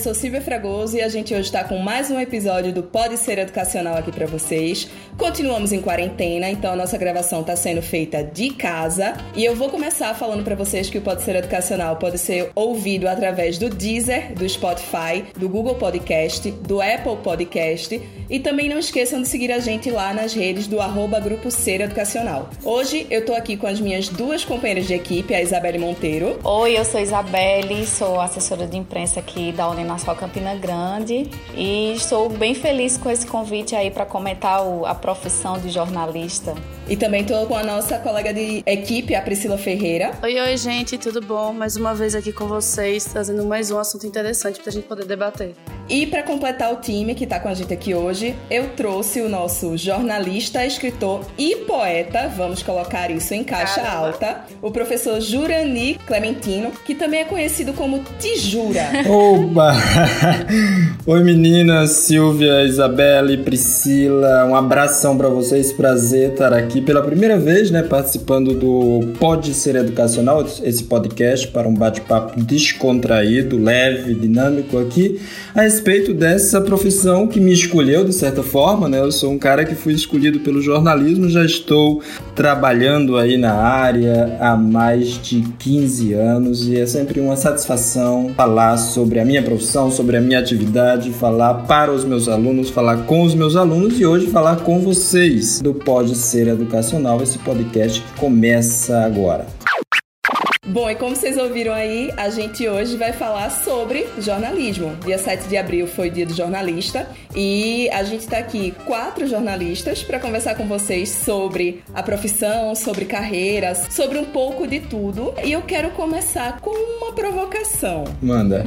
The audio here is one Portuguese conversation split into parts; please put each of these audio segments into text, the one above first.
Sou Silvia Fragoso e a gente hoje está com mais um episódio do Pode Ser Educacional aqui para vocês. Continuamos em quarentena, então a nossa gravação está sendo feita de casa e eu vou começar falando para vocês que o Pode Ser Educacional pode ser ouvido através do Deezer, do Spotify, do Google Podcast, do Apple Podcast e também não esqueçam de seguir a gente lá nas redes do arroba Grupo Ser Educacional. Hoje eu tô aqui com as minhas duas companheiras de equipe, a Isabelle Monteiro. Oi, eu sou Isabelle, sou assessora de imprensa aqui da Uninasal Campina Grande e estou bem feliz com esse convite aí para comentar o, a profissão de jornalista. E também estou com a nossa colega de equipe, a Priscila Ferreira. Oi, oi, gente, tudo bom? Mais uma vez aqui com vocês, trazendo mais um assunto interessante para a gente poder debater. E para completar o time que está com a gente aqui hoje, eu trouxe o nosso jornalista, escritor e poeta, vamos colocar isso em caixa Caramba. alta, o professor Jurani Clementino, que também é conhecido como Tijura. Oba! Oi meninas, Silvia, Isabelle, Priscila, um abração para vocês, prazer estar aqui pela primeira vez, né, participando do Pode Ser Educacional, esse podcast para um bate-papo descontraído, leve, dinâmico aqui, a respeito dessa profissão que me escolheu de certa forma, né? Eu sou um cara que fui escolhido pelo jornalismo, já estou trabalhando aí na área há mais de 15 anos e é sempre uma satisfação falar sobre a minha profissão, sobre a minha atividade, falar para os meus alunos, falar com os meus alunos e hoje falar com vocês do Pode Ser Educacional, esse podcast começa agora. Bom, e como vocês ouviram aí, a gente hoje vai falar sobre jornalismo. Dia 7 de abril foi dia do jornalista e a gente está aqui quatro jornalistas para conversar com vocês sobre a profissão, sobre carreiras, sobre um pouco de tudo. E eu quero começar com uma provocação. Manda.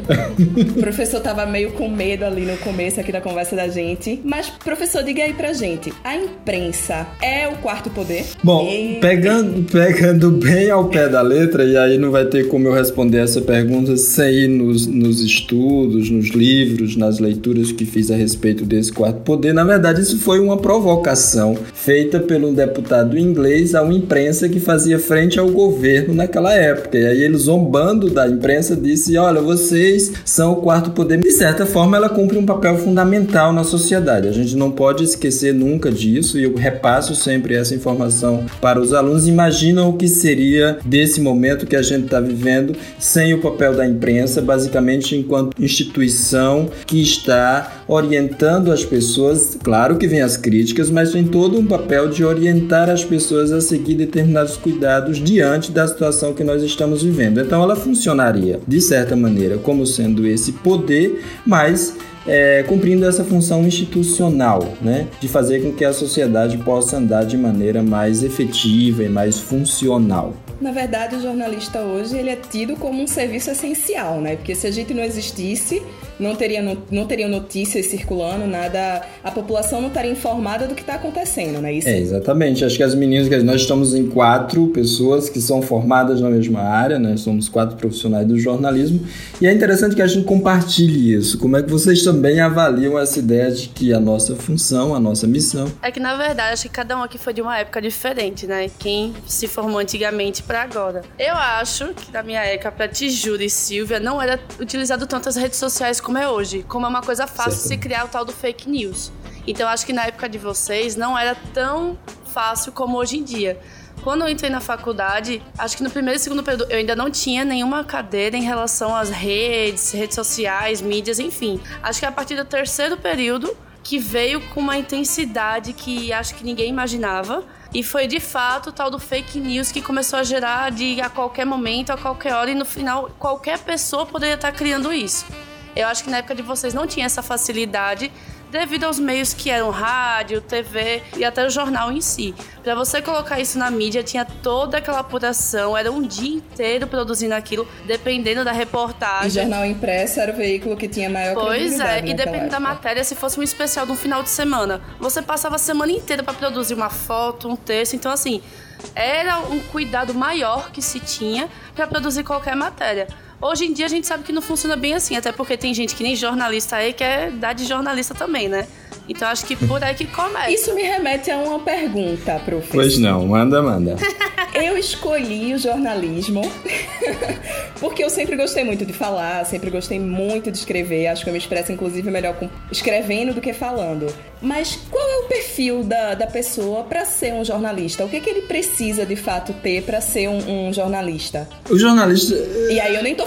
o professor tava meio com medo ali no começo aqui da conversa da gente, mas professor, diga aí pra gente, a imprensa é o quarto poder? Bom, e... pegando, pegando bem ao pé da letra e aí aí não vai ter como eu responder essa pergunta sem ir nos, nos estudos, nos livros, nas leituras que fiz a respeito desse quarto poder. Na verdade, isso foi uma provocação feita pelo deputado inglês a uma imprensa que fazia frente ao governo naquela época. E aí ele, zombando da imprensa, disse: Olha, vocês são o quarto poder. De certa forma, ela cumpre um papel fundamental na sociedade. A gente não pode esquecer nunca disso e eu repasso sempre essa informação para os alunos. Imaginam o que seria desse momento que a gente está vivendo sem o papel da imprensa, basicamente enquanto instituição que está orientando as pessoas. Claro que vem as críticas, mas tem todo um papel de orientar as pessoas a seguir determinados cuidados diante da situação que nós estamos vivendo. Então ela funcionaria de certa maneira como sendo esse poder, mas é, cumprindo essa função institucional, né, de fazer com que a sociedade possa andar de maneira mais efetiva e mais funcional. Na verdade, o jornalista hoje ele é tido como um serviço essencial, né? Porque se a gente não existisse, não teria não teriam notícias circulando, nada, a população não estaria informada do que está acontecendo, né? Isso. É, exatamente. Acho que as meninas, nós estamos em quatro pessoas que são formadas na mesma área, né? Somos quatro profissionais do jornalismo e é interessante que a gente compartilhe isso. Como é que vocês também avaliam essa ideia de que a nossa função, a nossa missão? É que na verdade acho que cada um aqui foi de uma época diferente, né? Quem se formou antigamente para agora. Eu acho que na minha época, para Tijura e Silvia, não era utilizado tanto as redes sociais como é hoje, como é uma coisa fácil certo. se criar o tal do fake news. Então acho que na época de vocês não era tão fácil como hoje em dia. Quando eu entrei na faculdade, acho que no primeiro e segundo período eu ainda não tinha nenhuma cadeira em relação às redes, redes sociais, mídias, enfim. Acho que a partir do terceiro período que veio com uma intensidade que acho que ninguém imaginava. E foi de fato o tal do fake news que começou a gerar de a qualquer momento, a qualquer hora, e no final qualquer pessoa poderia estar criando isso. Eu acho que na época de vocês não tinha essa facilidade devido aos meios que eram rádio, TV e até o jornal em si. Para você colocar isso na mídia, tinha toda aquela apuração, era um dia inteiro produzindo aquilo, dependendo da reportagem. E jornal impresso era o veículo que tinha maior Pois é, e dependendo da matéria, se fosse um especial de um final de semana, você passava a semana inteira para produzir uma foto, um texto, então assim, era um cuidado maior que se tinha para produzir qualquer matéria. Hoje em dia a gente sabe que não funciona bem assim, até porque tem gente que nem jornalista aí quer dar de jornalista também, né? Então acho que por aí que começa. Isso me remete a uma pergunta, professor. Pois não, manda, manda. eu escolhi o jornalismo porque eu sempre gostei muito de falar, sempre gostei muito de escrever. Acho que eu me expresso, inclusive, melhor com escrevendo do que falando. Mas qual é o perfil da, da pessoa para ser um jornalista? O que, que ele precisa de fato ter para ser um, um, jornalista? O jornalista. E aí eu nem tô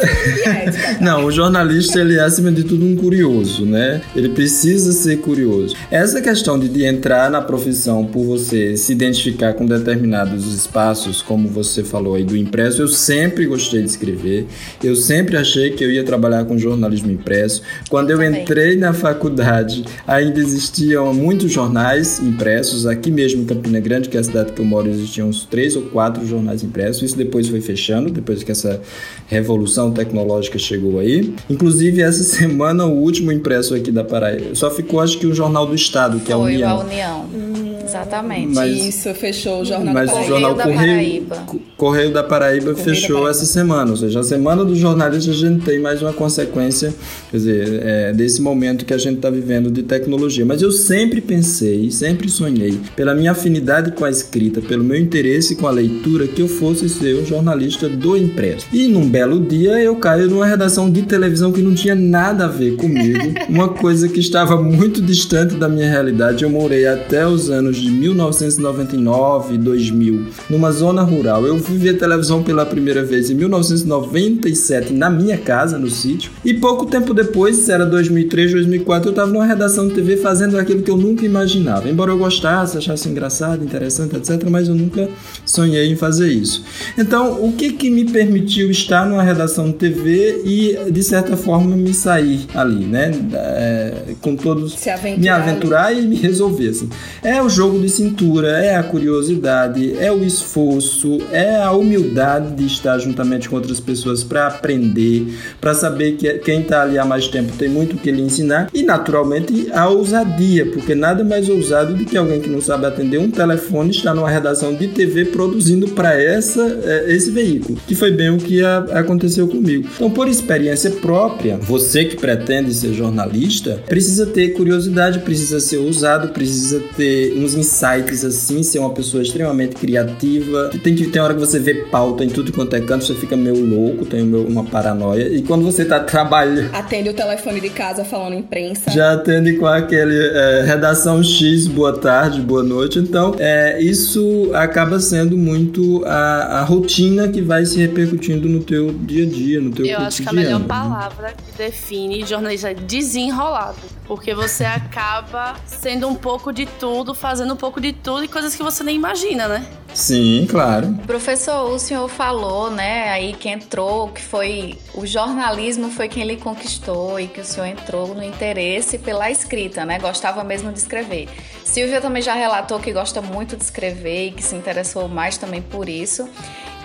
Não, o jornalista ele é acima de tudo um curioso, né? Ele precisa ser curioso. Essa questão de, de entrar na profissão por você se identificar com determinados espaços, como você falou aí do impresso, eu sempre gostei de escrever. Eu sempre achei que eu ia trabalhar com jornalismo impresso. Quando eu entrei na faculdade, ainda existiam muitos jornais impressos. Aqui mesmo em Campina Grande, que é a cidade que eu moro, existiam uns três ou quatro jornais impressos. Isso depois foi fechando, depois que essa revolução tecnológica chegou aí. Inclusive, essa semana, o último impresso aqui da Paraíba. Só ficou, acho que, o Jornal do Estado, que foi é a União. A União. Hum. Exatamente. Mas, Isso, fechou o Jornal mas Correio o jornal da Correio, Paraíba. Correio da Paraíba Correio fechou da Paraíba. essa semana. Ou seja, a semana do jornalista a gente tem mais uma consequência, quer dizer, é, desse momento que a gente está vivendo de tecnologia. Mas eu sempre pensei, sempre sonhei, pela minha afinidade com a escrita, pelo meu interesse com a leitura, que eu fosse ser um jornalista do impresso. E num belo dia eu caio numa redação de televisão que não tinha nada a ver comigo, uma coisa que estava muito distante da minha realidade. Eu morei até os anos de 1999 e 2000, numa zona rural. Eu fui ver televisão pela primeira vez em 1997 na minha casa, no sítio, e pouco tempo depois, era 2003, 2004, eu estava numa redação de TV fazendo aquilo que eu nunca imaginava. Embora eu gostasse, achasse engraçado, interessante, etc., mas eu nunca sonhei em fazer isso. Então, o que que me permitiu estar numa redação de TV e, de certa forma, me sair ali, né? É, com todos... Me aventurar e me resolver, assim. É o jogo de cintura, é a curiosidade, é o esforço, é a humildade de estar juntamente com outras pessoas para aprender, para saber que quem está ali há mais tempo tem muito o que lhe ensinar e, naturalmente, a ousadia, porque nada mais ousado do que alguém que não sabe atender um telefone estar numa redação de TV produzindo para essa é, esse veículo, que foi bem o que aconteceu comigo. Então, por experiência própria, você que pretende ser jornalista precisa ter curiosidade, precisa ser ousado, precisa ter uns insights assim, ser uma pessoa extremamente criativa. Tem que ter hora que você vê pauta em tudo quanto é canto, você fica meio louco, tem uma paranoia. E quando você tá trabalhando. Atende o telefone de casa falando imprensa. Já atende com aquele é, redação X, boa tarde, boa noite. Então, é, isso acaba sendo muito a, a rotina que vai se repercutindo no teu dia a dia, no teu Eu cotidiano. acho que a melhor palavra que define jornalista é desenrolado. Porque você acaba sendo um pouco de tudo, fazendo um pouco de tudo e coisas que você nem imagina, né? Sim, claro. Professor, o senhor falou, né, aí que entrou, que foi o jornalismo foi quem ele conquistou e que o senhor entrou no interesse pela escrita, né? Gostava mesmo de escrever. Silvia também já relatou que gosta muito de escrever e que se interessou mais também por isso.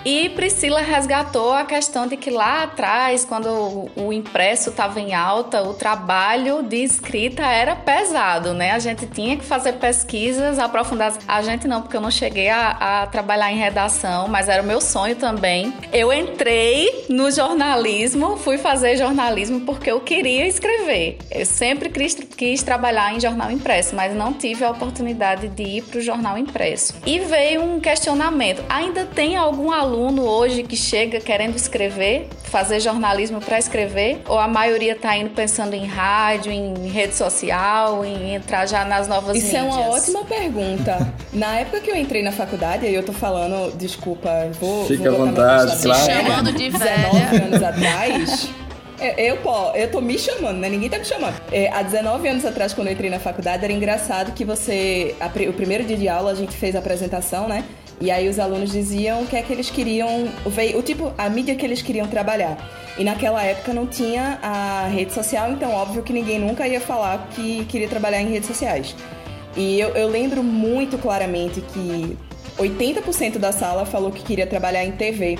E Priscila resgatou a questão de que lá atrás, quando o impresso estava em alta, o trabalho de escrita era pesado, né? A gente tinha que fazer pesquisas aprofundadas. A gente não, porque eu não cheguei a, a trabalhar em redação, mas era o meu sonho também. Eu entrei no jornalismo, fui fazer jornalismo porque eu queria escrever. Eu sempre quis, quis trabalhar em jornal impresso, mas não tive a oportunidade de ir para o jornal impresso. E veio um questionamento: ainda tem algum aluno aluno hoje que chega querendo escrever, fazer jornalismo para escrever? Ou a maioria está indo pensando em rádio, em rede social, em entrar já nas novas Isso mídias? Isso é uma ótima pergunta. na época que eu entrei na faculdade, aí eu tô falando, desculpa, vou. Fica vou à vontade, claro. chamando de 19 velha. anos atrás. Eu, pô, eu tô me chamando, né? Ninguém tá me chamando. É, há 19 anos atrás, quando eu entrei na faculdade, era engraçado que você. A, o primeiro dia de aula a gente fez a apresentação, né? E aí os alunos diziam o que é que eles queriam, o, tipo, a mídia que eles queriam trabalhar. E naquela época não tinha a rede social, então óbvio que ninguém nunca ia falar que queria trabalhar em redes sociais. E eu, eu lembro muito claramente que 80% da sala falou que queria trabalhar em TV.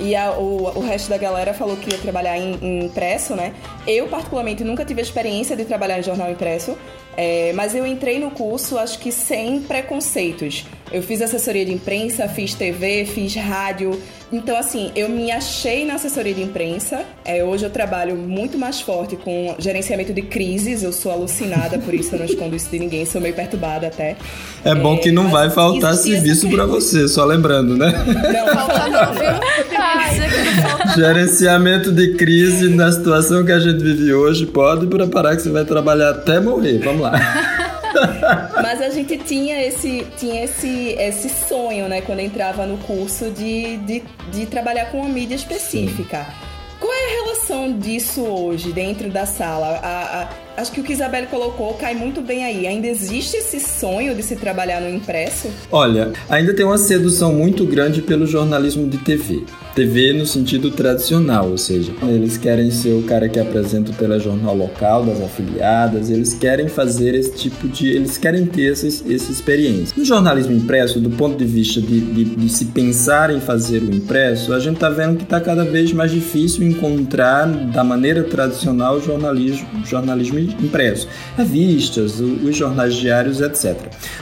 E a, o, o resto da galera falou que ia trabalhar em, em impresso, né? Eu, particularmente, nunca tive a experiência de trabalhar em jornal impresso, é, mas eu entrei no curso, acho que sem preconceitos. Eu fiz assessoria de imprensa, fiz TV, fiz rádio, então, assim, eu me achei na assessoria de imprensa. É, hoje eu trabalho muito mais forte com gerenciamento de crises. Eu sou alucinada, por isso eu não escondo isso de ninguém. Sou meio perturbada até. É bom é, que não vai faltar serviço para você, só lembrando, né? Não, falta não, viu? Gerenciamento de crise na situação que a gente vive hoje. Pode preparar que você vai trabalhar até morrer. Vamos lá. Mas a gente tinha esse, tinha esse, esse sonho, né, quando entrava no curso de, de, de trabalhar com uma mídia específica. Sim. Qual é a relação disso hoje dentro da sala? A, a, acho que o que Isabelle colocou cai muito bem aí. Ainda existe esse sonho de se trabalhar no impresso? Olha, ainda tem uma sedução muito grande pelo jornalismo de TV. TV no sentido tradicional, ou seja, eles querem ser o cara que apresenta o telejornal local das afiliadas, eles querem fazer esse tipo de. eles querem ter essa, essa experiência. No jornalismo impresso, do ponto de vista de, de, de se pensar em fazer o impresso, a gente está vendo que está cada vez mais difícil encontrar, da maneira tradicional, jornalismo, jornalismo impresso. Revistas, os jornais diários, etc.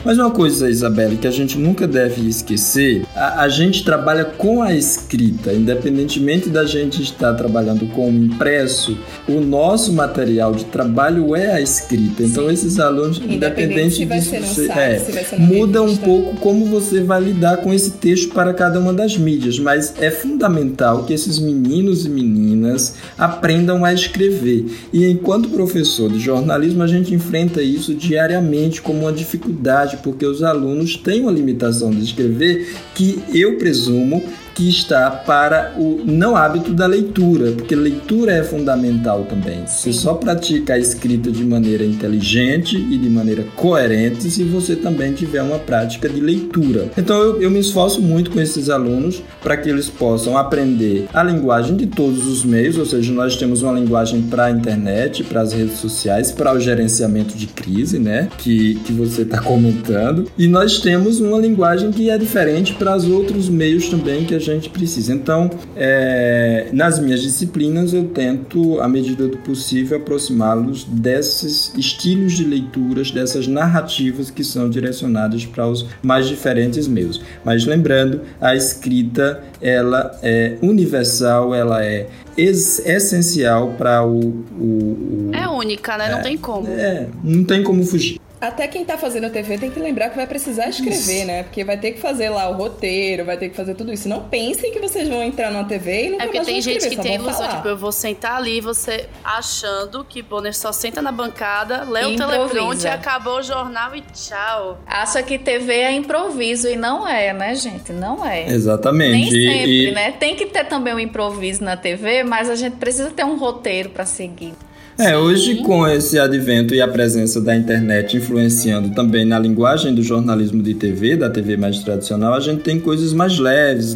Mas uma coisa, Isabelle, que a gente nunca deve esquecer, a, a gente trabalha com a escrita, independentemente da gente estar trabalhando com o impresso, o nosso material de trabalho é a escrita. Então, Sim. esses alunos, independente, independente disso, é, muda um pouco como você vai lidar com esse texto para cada uma das mídias, mas é fundamental que esses meninos e meninas aprendam a escrever. E enquanto professor de jornalismo, a gente enfrenta isso diariamente como uma dificuldade, porque os alunos têm uma limitação de escrever que eu presumo que está para o não hábito da leitura, porque leitura é fundamental também. Sim. Você só pratica a escrita de maneira inteligente e de maneira coerente se você também tiver uma prática de leitura. Então eu, eu me esforço muito com esses alunos para que eles possam aprender a linguagem de todos os meios, ou seja, nós temos uma linguagem para a internet, para as redes sociais, para o gerenciamento de crise, né, que, que você está comentando, e nós temos uma linguagem que é diferente para os outros meios também que a gente precisa. Então, é, nas minhas disciplinas, eu tento, à medida do possível, aproximá-los desses estilos de leituras, dessas narrativas que são direcionadas para os mais diferentes meios. Mas lembrando, a escrita ela é universal, ela é essencial para o, o, o, É única, né? É, não tem como. É, não tem como fugir. Até quem tá fazendo TV tem que lembrar que vai precisar escrever, isso. né? Porque vai ter que fazer lá o roteiro, vai ter que fazer tudo isso. Não pensem que vocês vão entrar numa TV e não É porque tem gente que tem ilusão, tipo, eu vou sentar ali, você achando que Bonner só senta na bancada, lê o teleprompter, acabou o jornal e tchau. Acha que TV é improviso e não é, né, gente? Não é. Exatamente. Nem sempre, e... né? Tem que ter também um improviso na TV, mas a gente precisa ter um roteiro para seguir. É, hoje com esse advento e a presença da internet influenciando também na linguagem do jornalismo de TV, da TV mais tradicional, a gente tem coisas mais leves,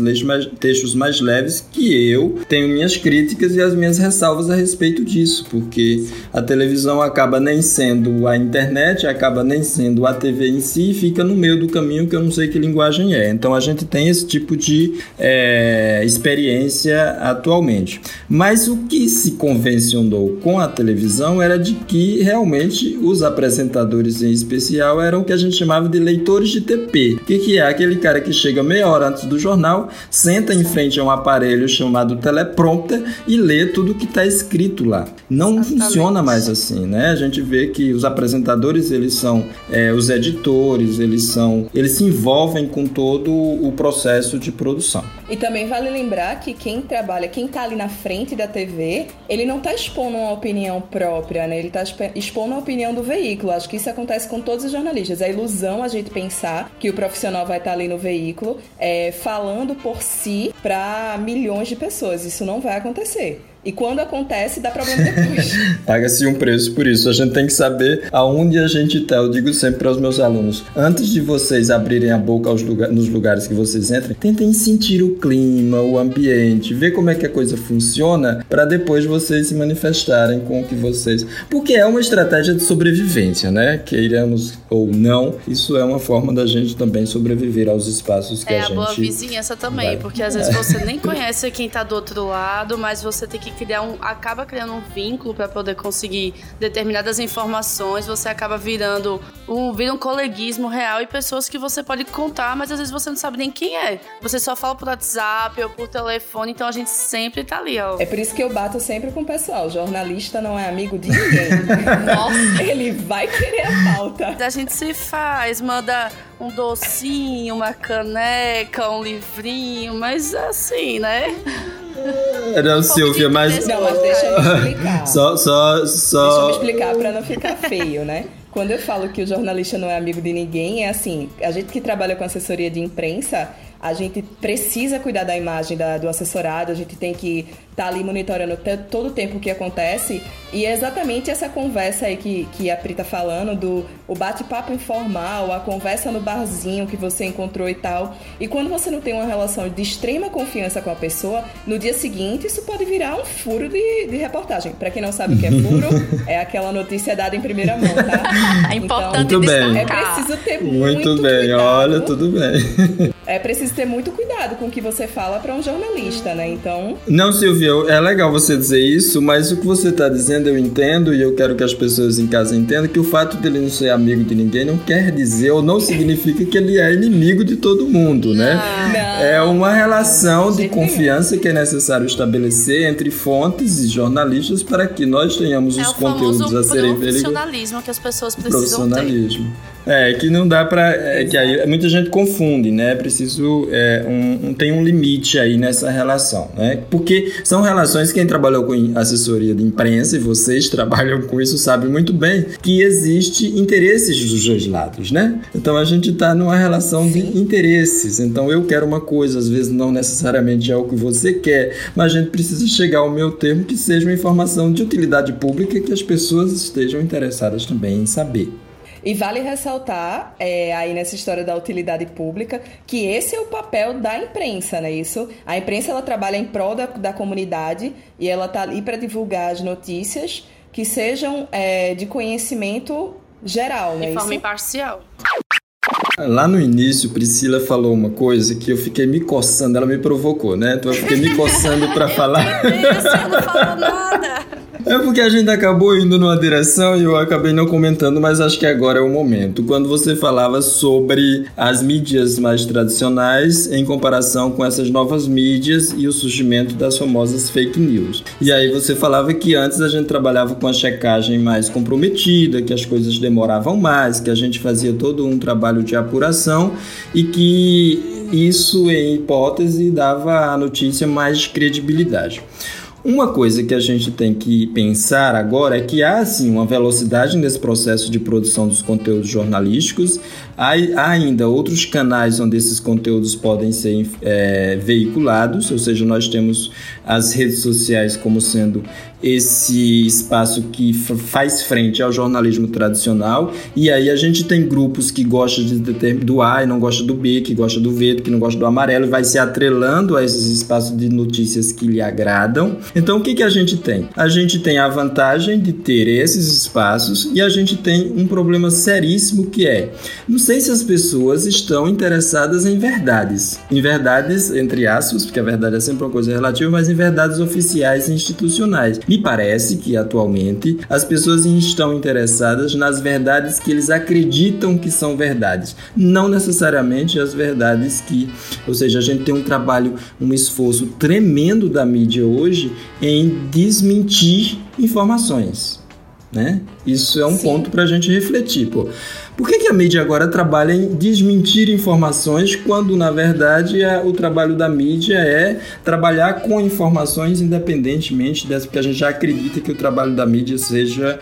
textos mais leves que eu tenho minhas críticas e as minhas ressalvas a respeito disso, porque a televisão acaba nem sendo a internet, acaba nem sendo a TV em si, fica no meio do caminho que eu não sei que linguagem é. Então a gente tem esse tipo de é, experiência atualmente. Mas o que se convencionou com a televisão televisão era de que realmente os apresentadores em especial eram o que a gente chamava de leitores de TP. Que, que é? Aquele cara que chega meia hora antes do jornal, senta em frente a um aparelho chamado teleprompter e lê tudo que está escrito lá. Não Exatamente. funciona mais assim, né? A gente vê que os apresentadores eles são é, os editores, eles são, eles se envolvem com todo o processo de produção. E também vale lembrar que quem trabalha, quem está ali na frente da TV, ele não está expondo uma opinião própria, né? Ele está expondo a opinião do veículo. Acho que isso acontece com todos os jornalistas. É ilusão a gente pensar que o profissional vai estar ali no veículo é, falando por si para milhões de pessoas. Isso não vai acontecer. E quando acontece, dá problema depois. Paga-se um preço por isso. A gente tem que saber aonde a gente está. Eu digo sempre para os meus alunos: antes de vocês abrirem a boca lugar, nos lugares que vocês entrem, tentem sentir o clima, o ambiente, ver como é que a coisa funciona, para depois vocês se manifestarem com o que vocês. Porque é uma estratégia de sobrevivência, né? Queiramos ou não, isso é uma forma da gente também sobreviver aos espaços que é a gente. É a boa vizinhança também, vai. porque às vezes você nem conhece quem está do outro lado, mas você tem que criar um, acaba criando um vínculo para poder conseguir determinadas informações, você acaba virando um, vira um coleguismo real e pessoas que você pode contar, mas às vezes você não sabe nem quem é. Você só fala por WhatsApp ou por telefone, então a gente sempre tá ali, ó. É por isso que eu bato sempre com o pessoal. Jornalista não é amigo de ninguém. Nossa, ele vai querer a pauta. A gente se faz, manda um docinho, uma caneca, um livrinho, mas assim, né? Não, Silvia, mas. Não, mas deixa eu explicar. Só, só, só. Deixa eu explicar pra não ficar feio, né? Quando eu falo que o jornalista não é amigo de ninguém, é assim: a gente que trabalha com assessoria de imprensa, a gente precisa cuidar da imagem da, do assessorado, a gente tem que tá ali monitorando todo o tempo o que acontece. E é exatamente essa conversa aí que, que a Pri tá falando, do o bate-papo informal, a conversa no barzinho que você encontrou e tal. E quando você não tem uma relação de extrema confiança com a pessoa, no dia seguinte isso pode virar um furo de, de reportagem. Para quem não sabe o que é furo, é aquela notícia dada em primeira mão, tá? É importante então, muito bem. É preciso ter muito, muito bem, cuidado. olha, tudo bem. É preciso ter muito cuidado com o que você fala para um jornalista, né? Então. Não, Silvia, é legal você dizer isso, mas o que você está dizendo eu entendo e eu quero que as pessoas em casa entendam que o fato dele não ser amigo de ninguém não quer dizer ou não significa que ele é inimigo de todo mundo, né? Não. É uma relação de confiança que é necessário estabelecer entre fontes e jornalistas para que nós tenhamos É os conteúdos a serem veiculados. profissionalismo que as pessoas precisam ter. Profissionalismo. É, que não dá pra. É, que aí muita gente confunde, né? Preciso. É, um, um- tem um limite aí nessa relação, né? Porque são relações, quem trabalhou com assessoria de imprensa, e vocês trabalham com isso, sabem muito bem, que existe interesses dos dois lados, né? Então a gente tá numa relação de interesses. Então eu quero uma coisa, às vezes não necessariamente é o que você quer, mas a gente precisa chegar ao meu termo que seja uma informação de utilidade pública que as pessoas estejam interessadas também em saber. E vale ressaltar, é, aí nessa história da utilidade pública, que esse é o papel da imprensa, né? Isso, a imprensa ela trabalha em prol da, da comunidade e ela tá ali para divulgar as notícias que sejam é, de conhecimento geral, né? De forma Isso? imparcial. Lá no início, Priscila falou uma coisa que eu fiquei me coçando, ela me provocou, né? Então eu fiquei me coçando pra falar. Você não falou nada. É porque a gente acabou indo numa direção e eu acabei não comentando, mas acho que agora é o momento. Quando você falava sobre as mídias mais tradicionais em comparação com essas novas mídias e o surgimento das famosas fake news. E aí você falava que antes a gente trabalhava com a checagem mais comprometida, que as coisas demoravam mais, que a gente fazia todo um trabalho de apuração e que isso, em hipótese, dava à notícia mais credibilidade. Uma coisa que a gente tem que pensar agora é que há sim uma velocidade nesse processo de produção dos conteúdos jornalísticos, há, há ainda outros canais onde esses conteúdos podem ser é, veiculados, ou seja, nós temos as redes sociais como sendo esse espaço que faz frente ao jornalismo tradicional, e aí a gente tem grupos que gostam de, do A e não gostam do B, que gosta do verde, que não gosta do amarelo, e vai se atrelando a esses espaços de notícias que lhe agradam. Então, o que, que a gente tem? A gente tem a vantagem de ter esses espaços e a gente tem um problema seríssimo que é: não sei se as pessoas estão interessadas em verdades. Em verdades, entre aspas, porque a verdade é sempre uma coisa relativa, mas em verdades oficiais e institucionais. Me parece que atualmente as pessoas estão interessadas nas verdades que eles acreditam que são verdades, não necessariamente as verdades que, ou seja, a gente tem um trabalho, um esforço tremendo da mídia hoje em desmentir informações. Né? Isso é um Sim. ponto para a gente refletir. Pô. Por que, que a mídia agora trabalha em desmentir informações quando, na verdade, a- o trabalho da mídia é trabalhar com informações independentemente dessa, porque a gente já acredita que o trabalho da mídia seja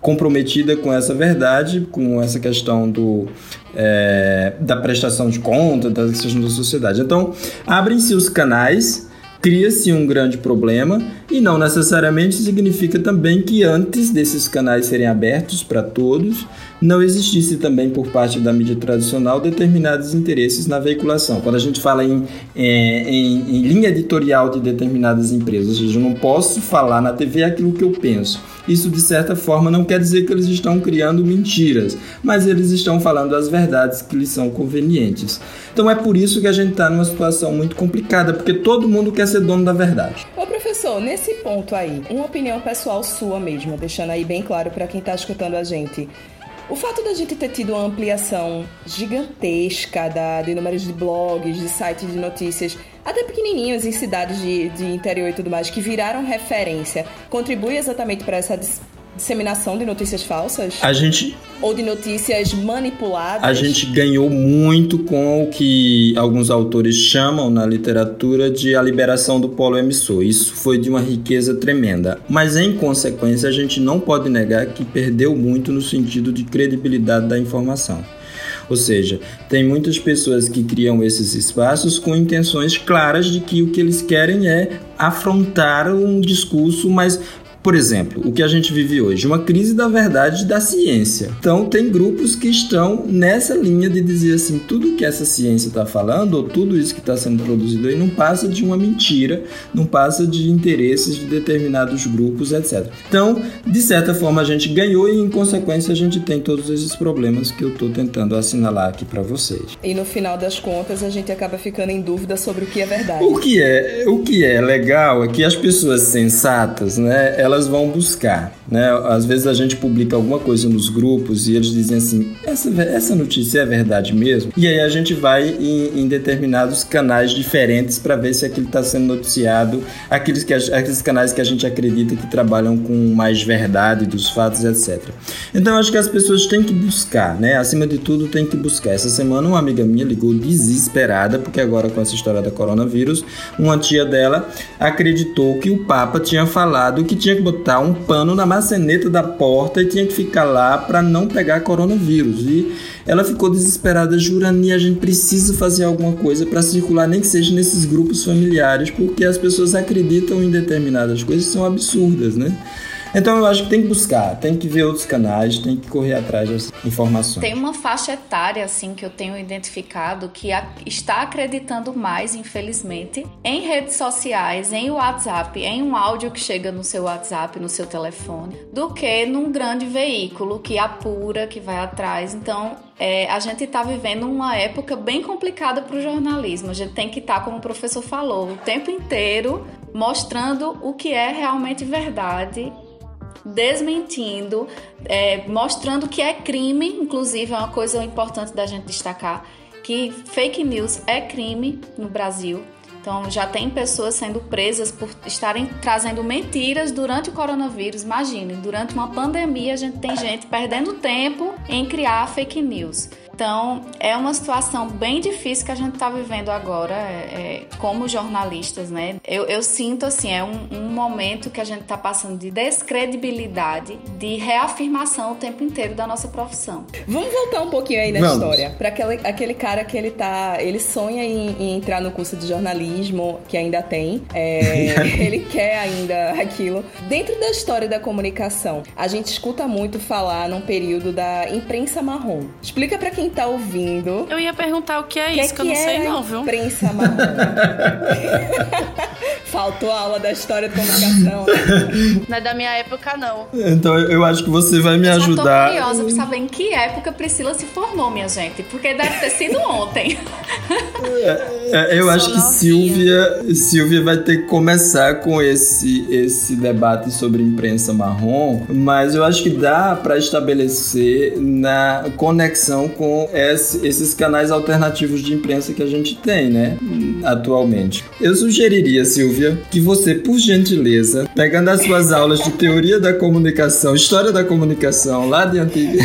comprometida com essa verdade, com essa questão do, é, da prestação de conta, da questão da sociedade. Então, abrem-se os canais cria-se um grande problema e não necessariamente significa também que antes desses canais serem abertos para todos, não existisse também por parte da mídia tradicional determinados interesses na veiculação. Quando a gente fala em, é, em, em linha editorial de determinadas empresas, ou seja, eu não posso falar na TV aquilo que eu penso. Isso, de certa forma, não quer dizer que eles estão criando mentiras, mas eles estão falando as verdades que lhes são convenientes. Então é por isso que a gente está numa situação muito complicada, porque todo mundo quer ser dono da verdade. Ô, professor nesse ponto aí, uma opinião pessoal sua mesmo, deixando aí bem claro para quem está escutando a gente. O fato da gente ter tido uma ampliação gigantesca da, de números de blogs, de sites de notícias, até pequenininhos em cidades de, de interior e tudo mais, que viraram referência, contribui exatamente para essa disseminação de notícias falsas? A gente. Ou de notícias manipuladas? A gente ganhou muito com o que alguns autores chamam na literatura de a liberação do polo emissor. Isso foi de uma riqueza tremenda. Mas, em consequência, a gente não pode negar que perdeu muito no sentido de credibilidade da informação. Ou seja, tem muitas pessoas que criam esses espaços com intenções claras de que o que eles querem é afrontar um discurso, mas por exemplo, o que a gente vive hoje, uma crise da verdade da ciência. Então, tem grupos que estão nessa linha de dizer assim: tudo que essa ciência está falando, ou tudo isso que está sendo produzido aí, não passa de uma mentira, não passa de interesses de determinados grupos, etc. Então, de certa forma, a gente ganhou e, em consequência, a gente tem todos esses problemas que eu estou tentando assinalar aqui para vocês. E no final das contas, a gente acaba ficando em dúvida sobre o que é verdade. O que é, o que é legal é que as pessoas sensatas, né, elas vão buscar. Né? Às vezes a gente publica alguma coisa nos grupos e eles dizem assim: essa, essa notícia é verdade mesmo? E aí a gente vai em, em determinados canais diferentes para ver se aquilo está sendo noticiado, aqueles, que, aqueles canais que a gente acredita que trabalham com mais verdade dos fatos, etc. Então acho que as pessoas têm que buscar, né? Acima de tudo, tem que buscar. Essa semana uma amiga minha ligou desesperada, porque agora com essa história da coronavírus, uma tia dela acreditou que o Papa tinha falado que tinha que botar um pano na maçaneta da porta e tinha que ficar lá para não pegar coronavírus. E ela ficou desesperada, jurando, a gente precisa fazer alguma coisa para circular, nem que seja nesses grupos familiares, porque as pessoas acreditam em determinadas coisas são absurdas, né? Então eu acho que tem que buscar, tem que ver outros canais, tem que correr atrás das informações. Tem uma faixa etária assim que eu tenho identificado que está acreditando mais, infelizmente, em redes sociais, em WhatsApp, em um áudio que chega no seu WhatsApp, no seu telefone, do que num grande veículo que apura, que vai atrás. Então, é, a gente está vivendo uma época bem complicada para o jornalismo. A gente tem que estar, tá, como o professor falou, o tempo inteiro mostrando o que é realmente verdade desmentindo, é, mostrando que é crime, inclusive é uma coisa importante da gente destacar, que fake news é crime no Brasil. Então já tem pessoas sendo presas por estarem trazendo mentiras durante o coronavírus. Imagine, durante uma pandemia a gente tem gente perdendo tempo em criar fake news. Então, é uma situação bem difícil que a gente está vivendo agora, é, é, como jornalistas, né? Eu, eu sinto, assim, é um, um, momento que a gente está passando de descredibilidade, de reafirmação o tempo inteiro da nossa profissão. Vamos voltar um pouquinho aí na Vamos. história. Para aquele, aquele cara que ele tá. Ele sonha em, em, entrar no curso de jornalismo, que ainda tem. É, ele quer ainda aquilo. Dentro da história da comunicação, a gente escuta muito falar num período da imprensa marrom. Explica para quem quem tá ouvindo. Eu ia perguntar o que é que isso, é que, eu não sei não, viu? Imprensa marrom. Faltou a aula da história da comunicação. Não é da minha época, não. Então eu acho que você vai me ajudar. Eu tô curiosa pra saber em que época Priscila se formou, minha gente. Porque deve ter sido ontem. É, é, eu acho que Silvia, Silvia vai ter que começar com esse, esse debate sobre imprensa marrom, mas eu acho que dá para estabelecer na conexão com esse, esses canais alternativos de imprensa que a gente tem, né? Atualmente. Eu sugeriria, Silvia, que você, por gentileza, pegando as suas aulas de teoria da comunicação, história da comunicação, lá de antiga,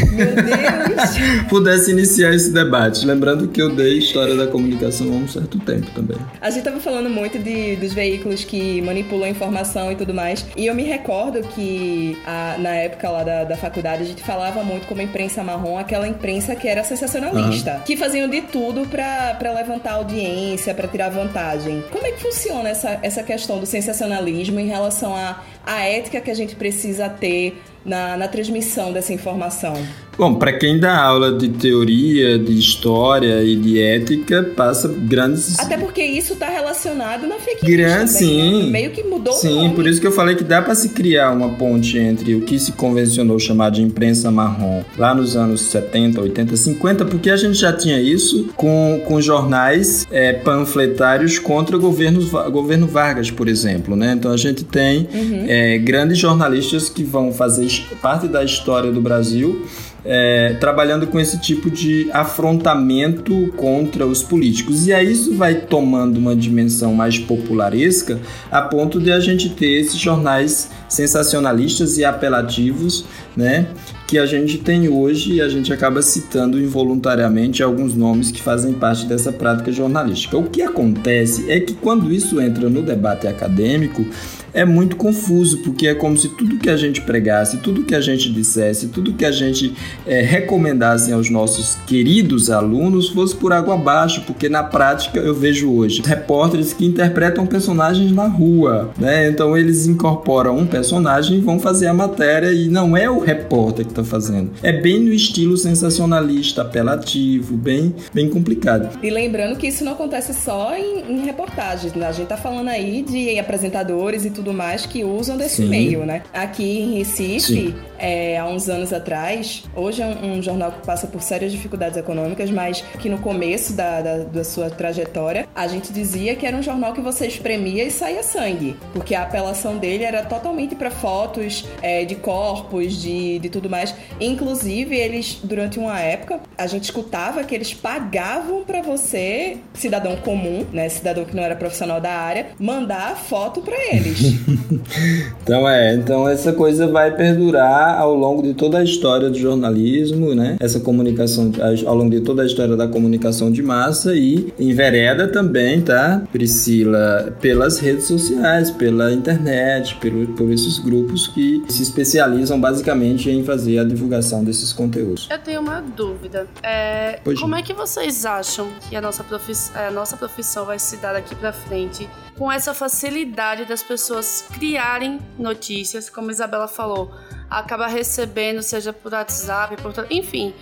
pudesse iniciar esse debate. Lembrando que eu dei história da comunicação há um certo tempo também. A gente tava falando muito de, dos veículos que manipulam informação e tudo mais. E eu me recordo que a, na época lá da, da faculdade a gente falava muito como imprensa marrom, aquela imprensa que era sensacionalista, uhum. que faziam de tudo para levantar audiência, para tirar vantagem. Como é que funciona essa, essa questão do sensacionalismo em relação à, à ética que a gente precisa ter na, na transmissão dessa informação? Bom, para quem dá aula de teoria, de história e de ética, passa grandes. Até porque isso está relacionado na fake news. Grande, sim. Né? Meio que mudou Sim, por isso que eu falei que dá para se criar uma ponte entre o que se convencionou chamar de imprensa marrom lá nos anos 70, 80, 50, porque a gente já tinha isso com, com jornais é, panfletários contra governos, governo Vargas, por exemplo, né? Então a gente tem uhum. é, grandes jornalistas que vão fazer parte da história do Brasil é, trabalhando com esse tipo de afrontamento contra os políticos. E aí isso vai tomando uma dimensão mais popularesca a ponto de a gente ter esses jornais sensacionalistas e apelativos, né? Que a gente tem hoje e a gente acaba citando involuntariamente alguns nomes que fazem parte dessa prática jornalística. O que acontece é que quando isso entra no debate acadêmico, é muito confuso, porque é como se tudo que a gente pregasse, tudo que a gente dissesse, tudo que a gente é, recomendasse aos nossos queridos alunos fosse por água abaixo, porque na prática eu vejo hoje repórteres que interpretam personagens na rua, né? Então eles incorporam um personagem e vão fazer a matéria e não é o repórter que está fazendo. É bem no estilo sensacionalista, apelativo, bem, bem complicado. E lembrando que isso não acontece só em, em reportagens, né? A gente tá falando aí de apresentadores e tudo tudo mais que usam desse Sim. meio, né? Aqui em Recife, é, há uns anos atrás, hoje é um, um, jornal que passa por sérias dificuldades econômicas, mas que no começo da, da, da, sua trajetória, a gente dizia que era um jornal que você espremia e saía sangue, porque a apelação dele era totalmente para fotos é, de corpos, de, de tudo mais. Inclusive, eles, durante uma época, a gente escutava que eles pagavam para você, cidadão comum, né, cidadão que não era profissional da área, mandar foto para eles. então é, então essa coisa vai perdurar ao longo de toda a história do jornalismo, né? Essa comunicação ao longo de toda a história da comunicação de massa e envereda também, tá? Priscila, pelas redes sociais, pela internet, pelo, por esses grupos que se especializam basicamente em fazer a divulgação desses conteúdos. Eu tenho uma dúvida. É, como é que vocês acham que a nossa, profissão, a nossa profissão vai se dar daqui para frente com essa facilidade das pessoas criarem notícias, como a Isabela falou, acaba recebendo, seja por WhatsApp, por enfim.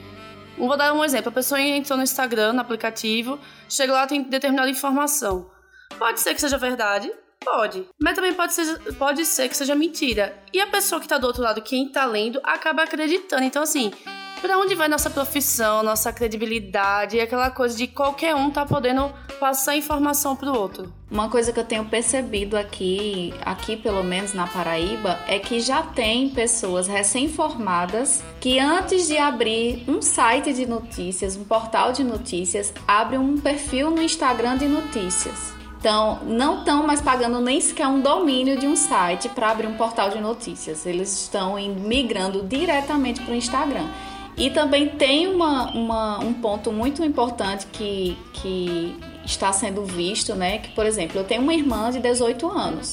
Vou dar um exemplo. A pessoa entrou no Instagram, no aplicativo, chega lá tem determinada informação. Pode ser que seja verdade, Pode. Mas também pode ser, pode ser que seja mentira. E a pessoa que está do outro lado, quem está lendo, acaba acreditando. Então, assim, para onde vai nossa profissão, nossa credibilidade, aquela coisa de qualquer um tá podendo passar informação pro outro. Uma coisa que eu tenho percebido aqui, aqui pelo menos na Paraíba, é que já tem pessoas recém-formadas que antes de abrir um site de notícias, um portal de notícias, abrem um perfil no Instagram de notícias. Então, não estão mais pagando nem sequer um domínio de um site para abrir um portal de notícias. Eles estão migrando diretamente para o Instagram. E também tem uma, uma, um ponto muito importante que, que está sendo visto, né? Que, por exemplo, eu tenho uma irmã de 18 anos.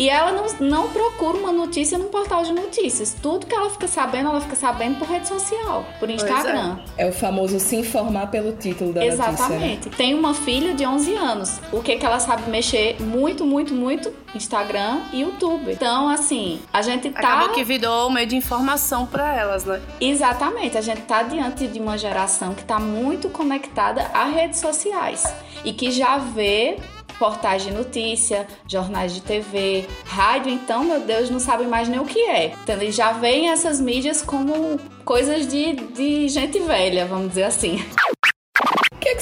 E ela não, não procura uma notícia num portal de notícias. Tudo que ela fica sabendo, ela fica sabendo por rede social, por Instagram. É. é. o famoso se informar pelo título da Exatamente. notícia. Né? Exatamente. Né? Tem uma filha de 11 anos. O que, que ela sabe mexer muito, muito, muito? Instagram e YouTube. Então, assim, a gente tá. Acabou que virou um meio de informação para elas, né? Exatamente. A gente tá diante de uma geração que tá muito conectada a redes sociais e que já vê portais de notícia, jornais de TV, rádio, então, meu Deus, não sabe mais nem o que é. Então, eles já veem essas mídias como coisas de, de gente velha, vamos dizer assim.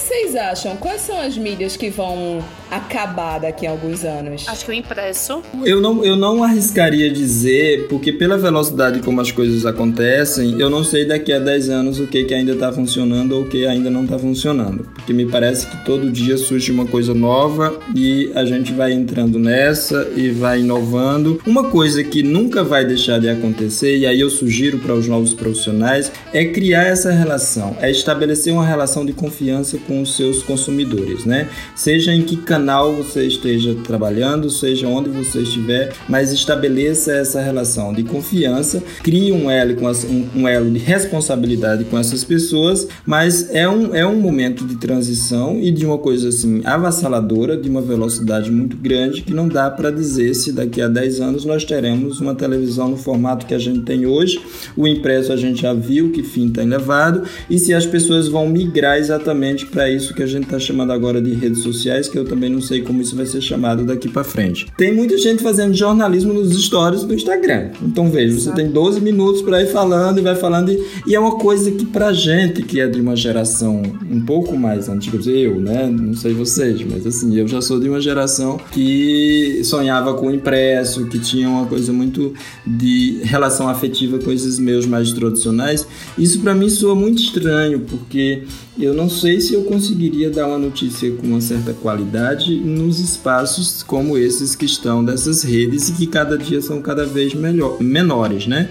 Vocês acham? Quais são as mídias que vão acabar daqui a alguns anos? Acho que o impresso. Eu não, eu não arriscaria dizer, porque pela velocidade como as coisas acontecem, eu não sei daqui a 10 anos o que, que ainda está funcionando ou o que ainda não está funcionando. Porque me parece que todo dia surge uma coisa nova e a gente vai entrando nessa e vai inovando. Uma coisa que nunca vai deixar de acontecer, e aí eu sugiro para os novos profissionais, é criar essa relação, é estabelecer uma relação de confiança com, os seus consumidores, né? Seja em que canal você esteja trabalhando, seja onde você estiver, mas estabeleça essa relação de confiança, crie um elo, com as, um, um elo de responsabilidade com essas pessoas, mas é um, é um momento de transição e de uma coisa assim avassaladora, de uma velocidade muito grande, que não dá para dizer se daqui a 10 anos nós teremos uma televisão no formato que a gente tem hoje, o impresso a gente já viu que fim tem levado, e se as pessoas vão migrar exatamente para isso que a gente está chamando agora de redes sociais, que eu também não sei como isso vai ser chamado daqui para frente. Tem muita gente fazendo jornalismo nos stories do Instagram. Então veja, você tem 12 minutos para ir falando e vai falando, e, e é uma coisa que pra gente que é de uma geração um pouco mais antiga, eu, né? Não sei vocês, mas assim, eu já sou de uma geração que sonhava com o impresso, que tinha uma coisa muito de relação afetiva com esses meus mais tradicionais. Isso para mim soa muito estranho, porque eu não sei se eu conseguiria dar uma notícia com uma certa qualidade nos espaços como esses que estão dessas redes e que cada dia são cada vez melhor, menores, né?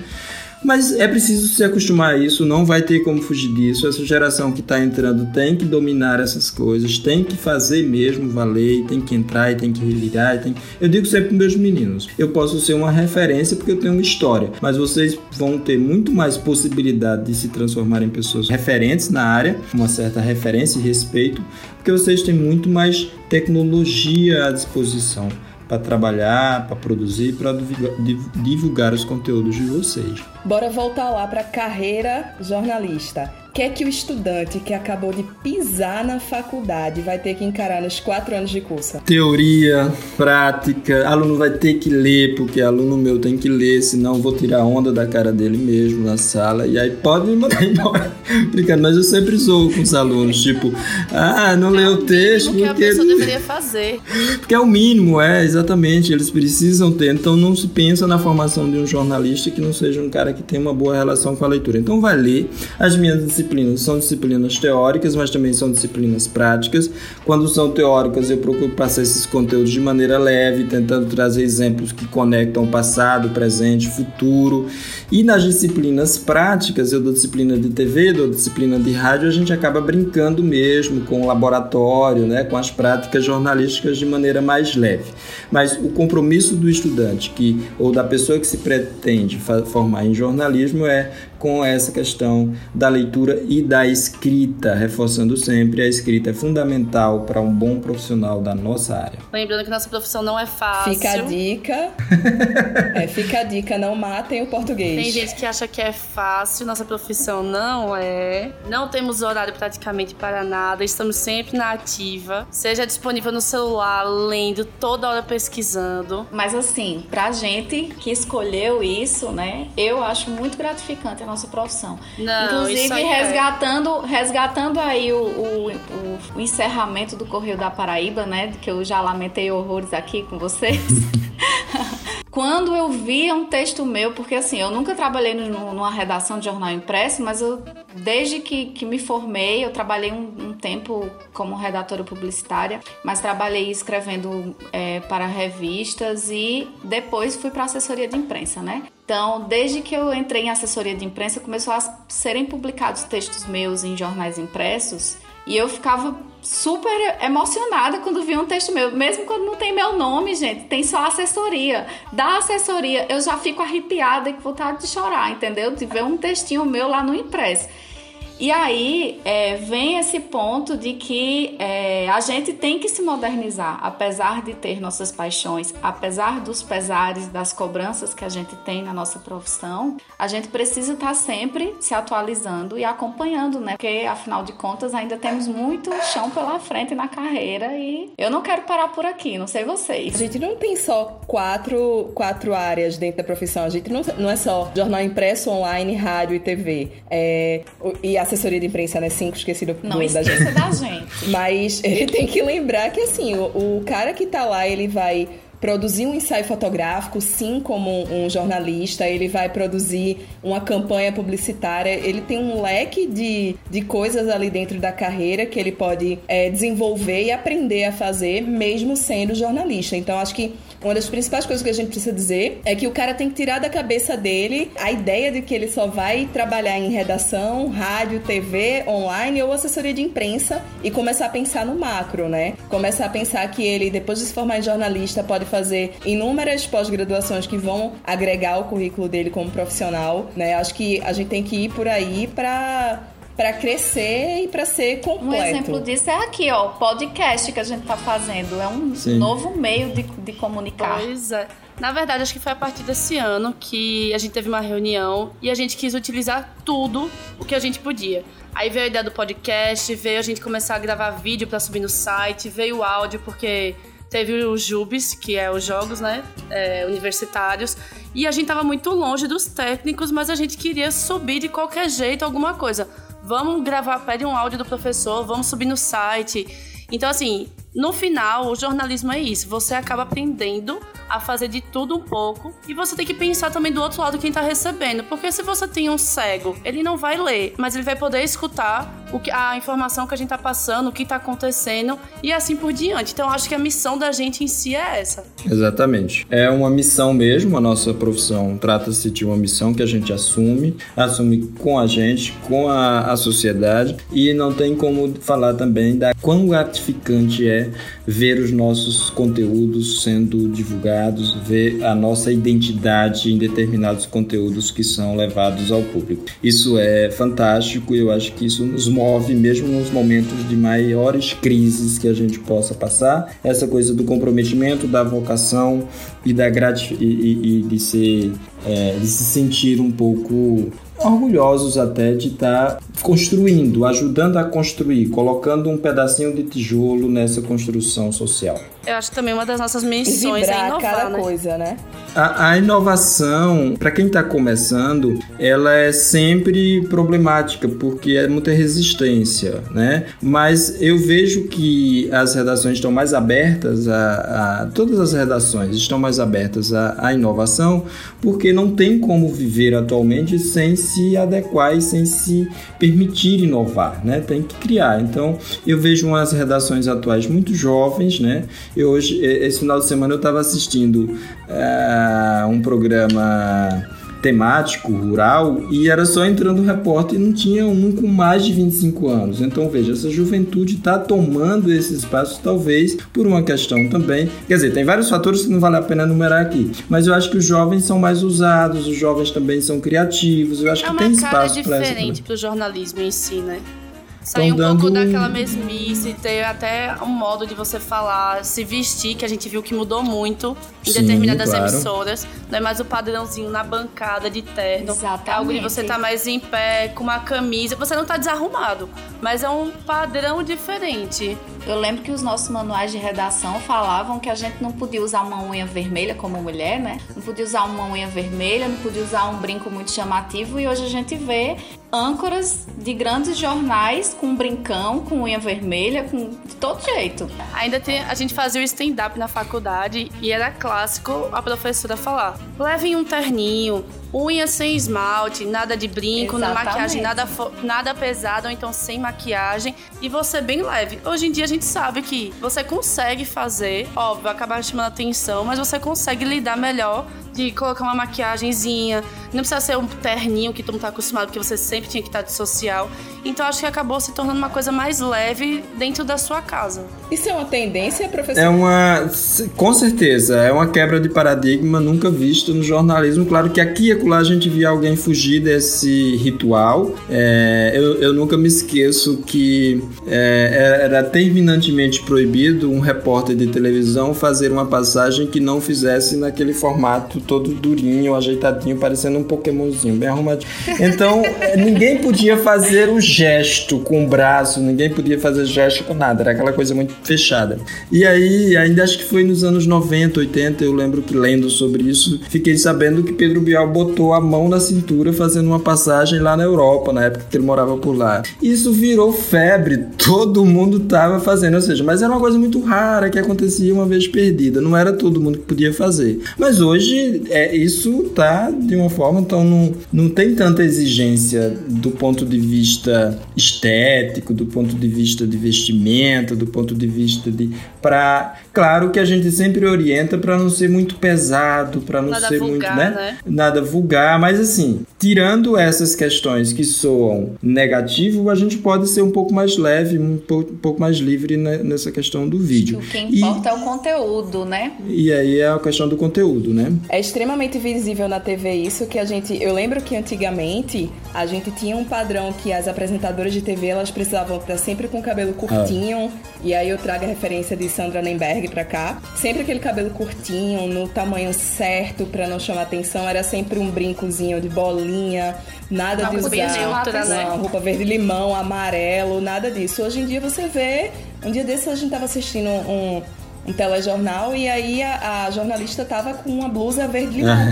Mas é preciso se acostumar a isso, não vai ter como fugir disso. Essa geração que está entrando tem que dominar essas coisas, tem que fazer mesmo valer, tem que entrar e tem que revirar. Tem... Eu digo sempre para meus meninos: eu posso ser uma referência porque eu tenho uma história, mas vocês vão ter muito mais possibilidade de se transformar em pessoas referentes na área, uma certa referência e respeito, porque vocês têm muito mais tecnologia à disposição para trabalhar, para produzir, para divulgar os conteúdos de vocês. Bora voltar lá para carreira jornalista que é que o estudante que acabou de pisar na faculdade vai ter que encarar nos quatro anos de curso? Teoria, prática, aluno vai ter que ler, porque aluno meu tem que ler, senão vou tirar onda da cara dele mesmo na sala, e aí pode me mandar embora. Brincando, mas eu sempre sou com os alunos, tipo, ah, não leu o texto. O que a pessoa deveria fazer. Porque é o mínimo, é, exatamente, eles precisam ter. Então não se pensa na formação de um jornalista que não seja um cara que tenha uma boa relação com a leitura. Então vai ler as minhas disciplinas disciplinas são disciplinas teóricas, mas também são disciplinas práticas. Quando são teóricas, eu procuro passar esses conteúdos de maneira leve, tentando trazer exemplos que conectam passado, presente, futuro. E nas disciplinas práticas, eu dou disciplina de TV, dou disciplina de rádio, a gente acaba brincando mesmo com o laboratório, né, com as práticas jornalísticas de maneira mais leve. Mas o compromisso do estudante que ou da pessoa que se pretende formar em jornalismo é com essa questão da leitura e da escrita, reforçando sempre a escrita é fundamental para um bom profissional da nossa área. Lembrando que nossa profissão não é fácil. Fica a dica. é, fica a dica, não matem o português. Tem gente que acha que é fácil, nossa profissão não é. Não temos horário praticamente para nada, estamos sempre na ativa. Seja disponível no celular, lendo, toda hora pesquisando. Mas assim, pra gente que escolheu isso, né, eu acho muito gratificante nossa profissão. Não, Inclusive, é. resgatando, é. resgatando aí o, o, o, o, encerramento do Correio da Paraíba, né? Que eu já lamentei horrores aqui com vocês. Quando eu via um texto meu, porque assim, eu nunca trabalhei no, numa redação de jornal impresso, mas eu, desde que, que me formei, eu trabalhei um, um tempo como redatora publicitária, mas trabalhei escrevendo é, para revistas e depois fui para assessoria de imprensa, né? Então, desde que eu entrei em assessoria de imprensa, começou a serem publicados textos meus em jornais impressos e eu ficava super emocionada quando via um texto meu, mesmo quando não tem meu nome, gente, tem só assessoria. Da assessoria, eu já fico arrepiada e com vontade de chorar, entendeu? De ver um textinho meu lá no impresso. E aí é, vem esse ponto de que é, a gente tem que se modernizar, apesar de ter nossas paixões, apesar dos pesares, das cobranças que a gente tem na nossa profissão, a gente precisa estar sempre se atualizando e acompanhando, né? Porque afinal de contas ainda temos muito chão pela frente na carreira e eu não quero parar por aqui, não sei vocês. A gente não tem só quatro, quatro áreas dentro da profissão, a gente não, não é só jornal impresso, online, rádio e TV. É, e a assessoria de imprensa, né? Cinco, esqueci do, Não do, da gente. da gente. Mas ele tem que lembrar que, assim, o, o cara que tá lá, ele vai produzir um ensaio fotográfico, sim, como um, jornalista, ele vai produzir uma campanha publicitária, ele tem um leque de, de coisas ali dentro da carreira que ele pode é, desenvolver e aprender a fazer, mesmo sendo jornalista. Então, acho que uma das principais coisas que a gente precisa dizer é que o cara tem que tirar da cabeça dele a ideia de que ele só vai trabalhar em redação, rádio, TV, online ou assessoria de imprensa e começar a pensar no macro, né? Começar a pensar que ele, depois de se formar em jornalista, pode fazer inúmeras pós-graduações que vão agregar o currículo dele como profissional, né? Acho que a gente tem que ir por aí para para crescer e para ser completo. Um exemplo disso é aqui, ó, o podcast que a gente tá fazendo. É um Sim. novo meio de, de comunicar. Pois é. Na verdade, acho que foi a partir desse ano que a gente teve uma reunião e a gente quis utilizar tudo o que a gente podia. Aí veio a ideia do podcast, veio a gente começar a gravar vídeo para subir no site, veio o áudio, porque teve os JUBs, que é os jogos né, é, universitários, e a gente tava muito longe dos técnicos, mas a gente queria subir de qualquer jeito alguma coisa. Vamos gravar, pede um áudio do professor, vamos subir no site. Então, assim, no final, o jornalismo é isso. Você acaba aprendendo a fazer de tudo um pouco e você tem que pensar também do outro lado quem tá recebendo. Porque se você tem um cego, ele não vai ler, mas ele vai poder escutar o que, a informação que a gente tá passando, o que tá acontecendo e assim por diante. Então, acho que a missão da gente em si é essa. Exatamente. É uma missão mesmo, a nossa profissão trata-se de uma missão que a gente assume, assume com a gente, com a, a sociedade e não tem como falar também da quão gratificante é ver os nossos conteúdos sendo divulgados, ver a nossa identidade em determinados conteúdos que são levados ao público. Isso é fantástico e eu acho que isso nos move mesmo nos momentos de maiores crises que a gente possa passar. Essa coisa do comprometimento, da vocação e da grati e, e, e de ser é, de se sentir um pouco orgulhosos até de estar tá construindo, ajudando a construir, colocando um pedacinho de tijolo nessa construção social. Eu acho que também uma das nossas missões é inovar, cada né? coisa, né? A, a inovação, para quem está começando, ela é sempre problemática porque é muita resistência, né? Mas eu vejo que as redações estão mais abertas a, a todas as redações estão mais abertas à, à inovação porque não tem como viver atualmente sem se adequar e sem se permitir inovar, né? Tem que criar. Então, eu vejo umas redações atuais muito jovens, né? Eu hoje, esse final de semana, eu estava assistindo uh, um programa temático, rural, e era só entrando o repórter e não tinha um com mais de 25 anos. Então, veja, essa juventude está tomando esse espaço, talvez por uma questão também. Quer dizer, tem vários fatores que não vale a pena enumerar aqui, mas eu acho que os jovens são mais usados, os jovens também são criativos, eu acho é que tem espaço para isso. É diferente para o jornalismo em si, né? Sair um dando... pouco daquela mesmice, ter até um modo de você falar, se vestir, que a gente viu que mudou muito em Sim, determinadas claro. emissoras. Não é mais o padrãozinho na bancada de terno. Exatamente. É algo de você tá mais em pé, com uma camisa. Você não tá desarrumado, mas é um padrão diferente. Eu lembro que os nossos manuais de redação falavam que a gente não podia usar uma unha vermelha como mulher, né? Não podia usar uma unha vermelha, não podia usar um brinco muito chamativo e hoje a gente vê âncoras de grandes jornais com brincão, com unha vermelha, com de todo jeito. Ainda tem, a gente fazia o stand-up na faculdade e era clássico a professora falar: levem um terninho, unha sem esmalte, nada de brinco, na maquiagem nada, nada pesada ou então sem maquiagem e você bem leve. Hoje em dia a gente sabe que você consegue fazer, óbvio, acabar chamando atenção, mas você consegue lidar melhor de colocar uma maquiagemzinha, não precisa ser um terninho que tu não tá acostumado, porque você sempre tinha que estar de social. Então acho que acabou se tornando uma coisa mais leve dentro da sua casa. Isso é uma tendência, professor? É uma. Com certeza, é uma quebra de paradigma nunca visto no jornalismo. Claro que aqui acolá a gente via alguém fugir desse ritual. É, eu, eu nunca me esqueço que é, era terminantemente proibido um repórter de televisão fazer uma passagem que não fizesse naquele formato todo durinho, ajeitadinho, parecendo um Pokémonzinho, bem arrumadinho. Então, ninguém podia fazer um gesto com o braço, ninguém podia fazer gesto com nada, era aquela coisa muito fechada. E aí, ainda acho que foi nos anos 90, 80, eu lembro que lendo sobre isso, fiquei sabendo que Pedro Bial botou a mão na cintura fazendo uma passagem lá na Europa, na época que ele morava por lá. Isso virou febre, todo mundo tava fazendo, ou seja, mas era uma coisa muito rara que acontecia uma vez perdida, não era todo mundo que podia fazer. Mas hoje, é, isso tá de uma forma, então não, não tem tanta exigência do ponto de vista estético, do ponto de vista de vestimenta, do ponto de vista de para claro que a gente sempre orienta para não ser muito pesado, para não Nada ser vulgar, muito, né? né? Nada vulgar, mas assim, tirando essas questões que soam negativo, a gente pode ser um pouco mais leve, um pouco, um pouco mais livre ne- nessa questão do vídeo. O que E- importa é o conteúdo, né? E aí é a questão do conteúdo, né? É extremamente visível na TV isso que a gente. Eu lembro que antigamente a gente tinha um padrão que as apresentadoras de TV elas precisavam estar sempre com o cabelo curtinho. E aí eu trago a referência de Sandra Nemberg pra cá. Sempre aquele cabelo curtinho, no tamanho certo pra não chamar atenção. Era sempre um brincozinho de bolinha, nada Uma de usar. neutra, né? Roupa verde limão, amarelo, nada disso. Hoje em dia você vê. Um dia desses a gente tava assistindo um, um telejornal e aí a, a jornalista tava com uma blusa verde limão,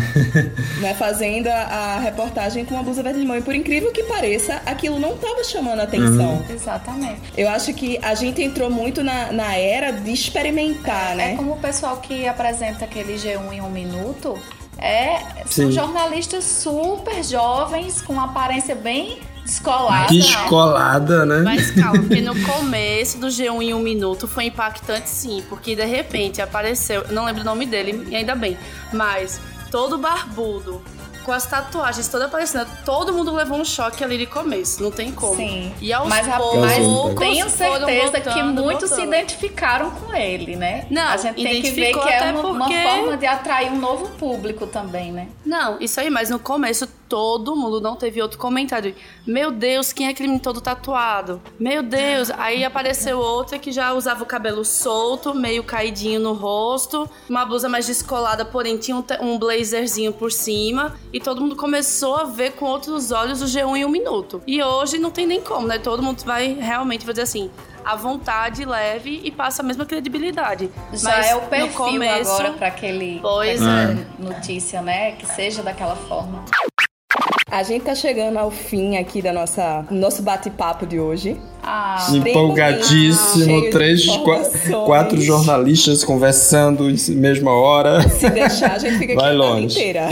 né? Fazendo a, a reportagem com uma blusa verde limão. E por incrível que pareça, aquilo não tava chamando atenção. Exatamente. Eu acho que a gente entrou muito na, na era de experimentar, É né? como o pessoal que apresenta aquele G1 em um minuto. É, são Sim. jornalistas super jovens, com uma aparência bem descolada. Descolada, né? Mas calma, porque no começo do G1 em um minuto foi impactante sim, porque de repente apareceu, eu não lembro o nome dele, e ainda bem, mas todo barbudo, com as tatuagens todas aparecendo, todo mundo levou um choque ali de começo, não tem como. Sim. E aos Mas, poucos, poucos tenho certeza que botando, muitos se botando. identificaram com ele, né? Não, a gente tem que ver que é uma, uma porque- forma de atrair um novo público também, né? Não, isso aí, mas no começo todo mundo não teve outro comentário. Meu Deus, quem é aquele todo tatuado? Meu Deus, aí apareceu outra que já usava o cabelo solto, meio caidinho no rosto, uma blusa mais descolada, porém tinha um, blazerzinho por cima, e todo mundo começou a ver com outros olhos o G1 em um minuto. E hoje não tem nem como, né? Todo mundo vai realmente fazer assim. A vontade leve e passa a mesma credibilidade. Já Mas é o perfil começo, agora para aquele Pois é. notícia, né? Que seja daquela forma. A gente tá chegando ao fim aqui da nossa nosso bate-papo de hoje. Ah, Empolgadíssimo, três, qua- informações. quatro jornalistas conversando em mesma hora. Se deixar, a gente fica aqui Vai a tarde longe. inteira.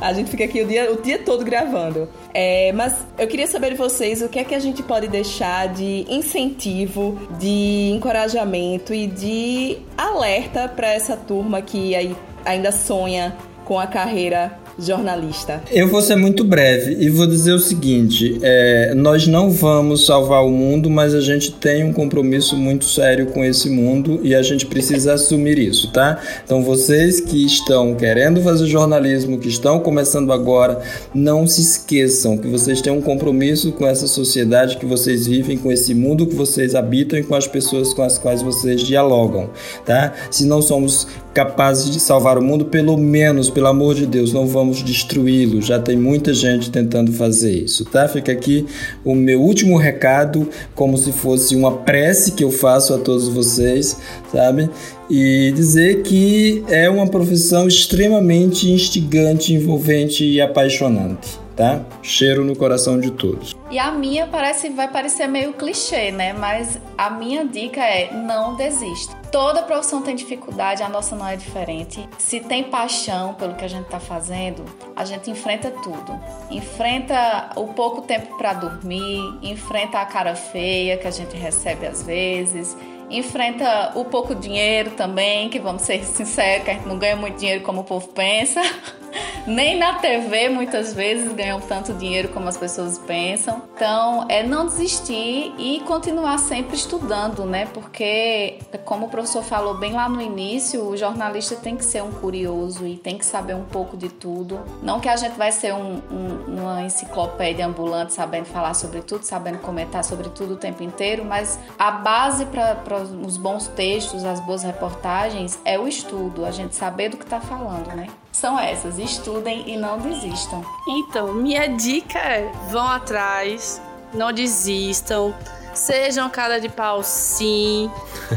A gente fica aqui o dia, o dia todo gravando. É, mas eu queria saber de vocês o que é que a gente pode deixar de incentivo, de encorajamento e de alerta para essa turma que aí ainda sonha com a carreira jornalista. Eu vou ser muito breve e vou dizer o seguinte: é, nós não vamos salvar o mundo, mas a gente tem um compromisso muito sério com esse mundo e a gente precisa assumir isso, tá? Então, vocês que estão querendo fazer jornalismo, que estão começando agora, não se esqueçam que vocês têm um compromisso com essa sociedade que vocês vivem, com esse mundo que vocês habitam e com as pessoas com as quais vocês dialogam, tá? Se não somos capazes de salvar o mundo, pelo menos, pelo amor de Deus, não vamos destruí-lo. Já tem muita gente tentando fazer isso, tá? Fica aqui o meu último recado, como se fosse uma prece que eu faço a todos vocês, sabe? E dizer que é uma profissão extremamente instigante, envolvente e apaixonante, tá? Cheiro no coração de todos. E a minha parece, vai parecer meio clichê, né? Mas a minha dica é não desista. Toda profissão tem dificuldade, a nossa não é diferente. Se tem paixão pelo que a gente tá fazendo, a gente enfrenta tudo. Enfrenta o pouco tempo para dormir, enfrenta a cara feia que a gente recebe às vezes, enfrenta o pouco dinheiro também, que vamos ser sinceros, que a gente não ganha muito dinheiro como o povo pensa. Nem na TV muitas vezes ganham tanto dinheiro como as pessoas pensam. Então, é não desistir e continuar sempre estudando, né? Porque, como o professor falou bem lá no início, o jornalista tem que ser um curioso e tem que saber um pouco de tudo. Não que a gente vai ser um- um- uma enciclopédia ambulante sabendo falar sobre tudo, sabendo comentar sobre tudo o tempo inteiro, mas a base para os bons textos, as boas reportagens, é o estudo, a gente saber do que está falando, né? São essas, estudem e não desistam. Então, minha dica é: vão atrás, não desistam. Sejam cara de pau, sim.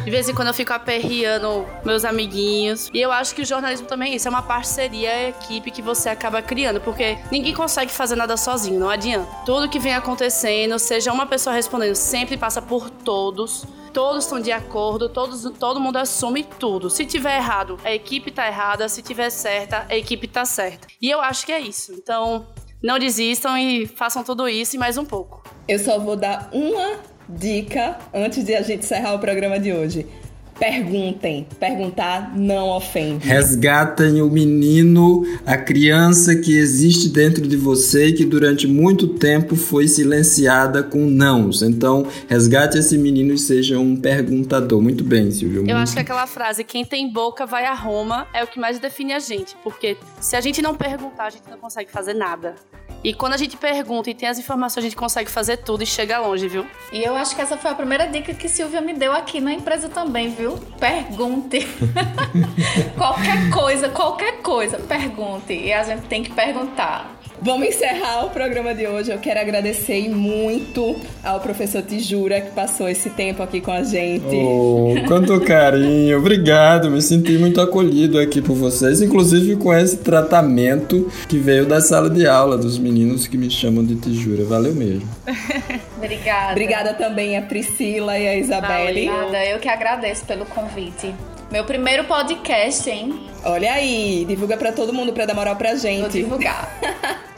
De vez em quando eu fico aperreando meus amiguinhos. E eu acho que o jornalismo também é isso. É uma parceria, é equipe que você acaba criando. Porque ninguém consegue fazer nada sozinho, não adianta. Tudo que vem acontecendo, seja uma pessoa respondendo, sempre passa por todos. Todos estão de acordo, todos, todo mundo assume tudo. Se tiver errado, a equipe tá errada. Se tiver certa, a equipe tá certa. E eu acho que é isso. Então, não desistam e façam tudo isso e mais um pouco. Eu só vou dar uma dica antes de a gente encerrar o programa de hoje. Perguntem. Perguntar não ofende. Resgatem o menino, a criança que existe dentro de você e que durante muito tempo foi silenciada com nãos. Então, resgate esse menino e seja um perguntador. Muito bem, Silvio. Eu acho que aquela frase, quem tem boca vai a Roma, é o que mais define a gente. Porque se a gente não perguntar, a gente não consegue fazer nada. E quando a gente pergunta e tem as informações, a gente consegue fazer tudo e chega longe, viu? E eu acho que essa foi a primeira dica que Silvia me deu aqui na empresa também, viu? Pergunte. qualquer coisa, qualquer coisa, pergunte. E a gente tem que perguntar. Vamos encerrar o programa de hoje. Eu quero agradecer muito ao professor Tijura que passou esse tempo aqui com a gente. Oh, quanto carinho. Obrigado. Me senti muito acolhido aqui por vocês, inclusive com esse tratamento que veio da sala de aula dos meninos que me chamam de Tijura. Valeu mesmo. Obrigada. Obrigada também a Priscila e a Isabelle. Obrigada. Eu que agradeço pelo convite. Meu primeiro podcast, hein? Olha aí, divulga para todo mundo para dar moral pra gente. Vou divulgar.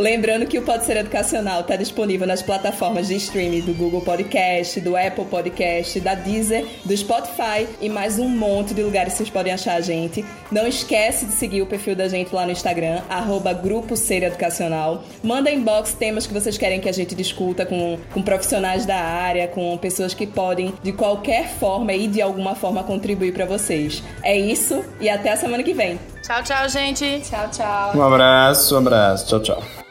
Lembrando que o Pode Ser Educacional está disponível nas plataformas de streaming do Google Podcast, do Apple Podcast, da Deezer, do Spotify e mais um monte de lugares que vocês podem achar a gente. Não esquece de seguir o perfil da gente lá no Instagram, arroba Grupo Ser Educacional. Manda inbox temas que vocês querem que a gente discuta com, com profissionais da área, com pessoas que podem, de qualquer forma e de alguma forma, contribuir para vocês. É isso e até a semana que vem. Tchau, tchau, gente. Tchau, tchau. Um abraço, um abraço. Tchau, tchau.